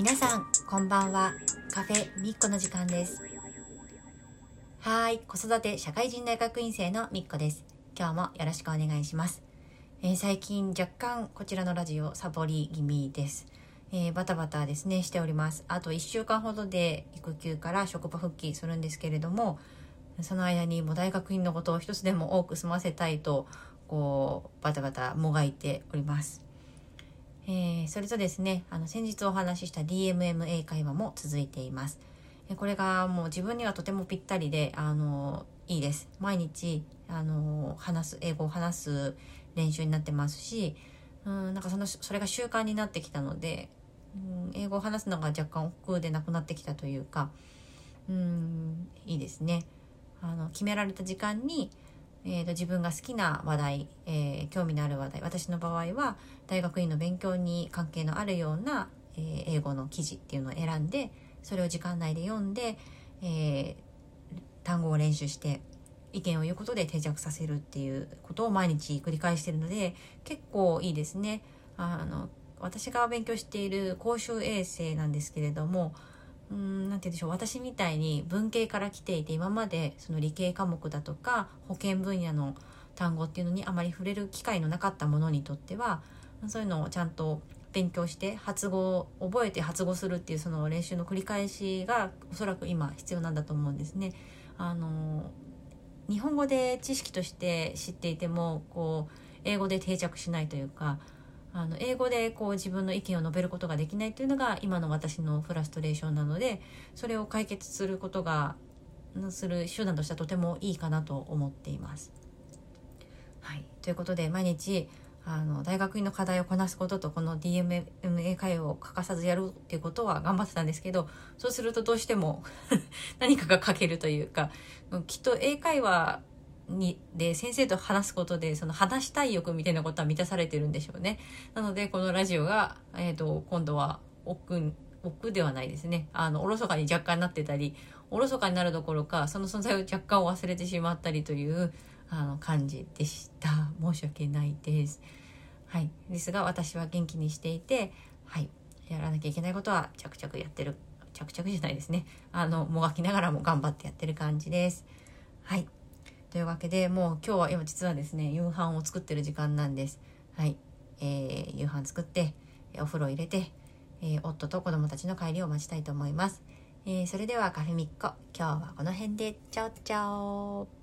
皆さんこんばんは。カフェみっこの時間です。はい子育て社会人大学院生のみっこです。今日もよろしくお願いします、えー、最近若干こちらのラジオサボり気味です。えー、バタバタですねしております。あと1週間ほどで育休から職場復帰するんですけれどもその間にもう大学院のことを一つでも多く済ませたいとこうバタバタもがいております。えー、それとですねあの先日お話しした DMMA 会話も続いています、えこれがもう自分にはとてもぴったりであのいいです。毎日あの話す英語を話す練習になってますしうんなんかそのそれが習慣になってきたので、うん、英語を話すのが若干億劫でなくなってきたというかうんいいですね。あの決められた時間にえーと、自分が好きな話題、えー、興味のある話題私の場合は大学院の勉強に関係のあるような、えー、英語の記事っていうのを選んでそれを時間内で読んで、えー、単語を練習して意見を言うことで定着させるっていうことを毎日繰り返してるので結構いいですね。あの私が勉強している公衆衛生なんですけれどもうんなて言うんでしょう私みたいに文系から来ていて今までその理系科目だとか保健分野の単語っていうのにあまり触れる機会のなかったものにとってはそういうのをちゃんと勉強して発語を覚えて発語するっていうその練習の繰り返しがおそらく今必要なんだと思うんですね。あの日本語で知識として知っていてもこう英語で定着しないというかあの英語でこう自分の意見を述べることができないというのが今の私のフラストレーションなのでそれを解決することがする手段としてはとてもいいかなと思っています。はい、ということで毎日あの大学院の課題をこなすこととこの DMA 会を欠かさずやるっていうことは頑張ってたんですけどそうするとどうしても 何かが欠けるというかきっと英会話にで先生と話すことでその話したい欲みたいなことは満たされてるんでしょうね。なのでこのラジオが、えーと、今度は奥奥ではないですね。あのおろそかに若干なってたりおろそかになるどころかその存在を若干忘れてしまったりというあの感じでした。申し訳ないです。はい。ですが私は元気にしていてはい。やらなきゃいけないことは着々やってる着々じゃないですね。あのもがきながらも頑張ってやってる感じです。はい。というわけでもう今日は今実はですね夕飯を作ってる時間なんです。はい。えー、夕飯作ってお風呂入れて、えー、夫と子供たちの帰りを待ちたいと思います、えー、それではカフェミッコ。今日はこの辺で。チャオチャオ。